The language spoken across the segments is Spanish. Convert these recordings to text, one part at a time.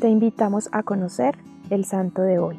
te invitamos a conocer el santo de hoy.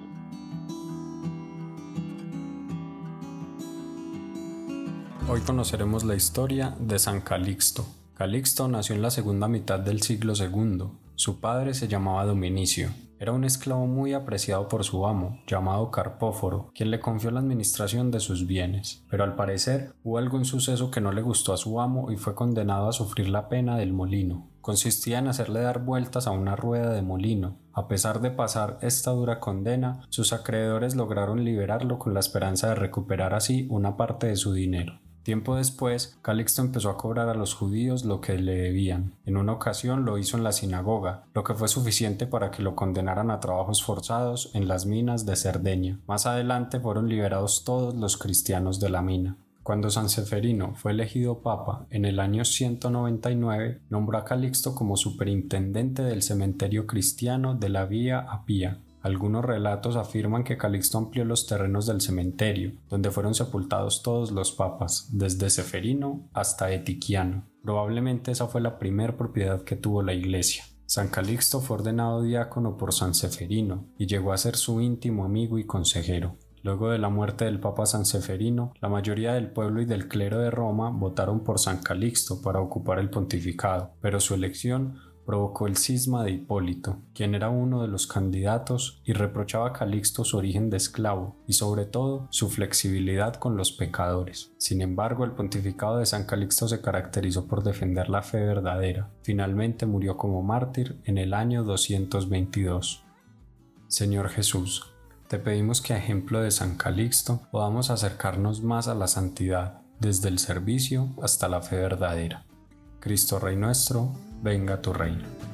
Hoy conoceremos la historia de San Calixto. Calixto nació en la segunda mitad del siglo II. Su padre se llamaba Dominicio. Era un esclavo muy apreciado por su amo, llamado Carpóforo, quien le confió la administración de sus bienes. Pero al parecer hubo algún suceso que no le gustó a su amo y fue condenado a sufrir la pena del molino. Consistía en hacerle dar vueltas a una rueda de molino. A pesar de pasar esta dura condena, sus acreedores lograron liberarlo con la esperanza de recuperar así una parte de su dinero. Tiempo después, Calixto empezó a cobrar a los judíos lo que le debían. En una ocasión lo hizo en la sinagoga, lo que fue suficiente para que lo condenaran a trabajos forzados en las minas de Cerdeña. Más adelante fueron liberados todos los cristianos de la mina. Cuando San Seferino fue elegido papa en el año 199, nombró a Calixto como superintendente del cementerio cristiano de la Vía Apía, algunos relatos afirman que Calixto amplió los terrenos del cementerio, donde fueron sepultados todos los papas, desde Seferino hasta Etiquiano. Probablemente esa fue la primera propiedad que tuvo la iglesia. San Calixto fue ordenado diácono por San Seferino y llegó a ser su íntimo amigo y consejero. Luego de la muerte del Papa San Seferino, la mayoría del pueblo y del clero de Roma votaron por San Calixto para ocupar el pontificado, pero su elección provocó el cisma de Hipólito, quien era uno de los candidatos y reprochaba a Calixto su origen de esclavo y sobre todo su flexibilidad con los pecadores. Sin embargo, el pontificado de San Calixto se caracterizó por defender la fe verdadera. Finalmente murió como mártir en el año 222. Señor Jesús, te pedimos que a ejemplo de San Calixto podamos acercarnos más a la santidad, desde el servicio hasta la fe verdadera. Cristo Rey nuestro, venga tu reino.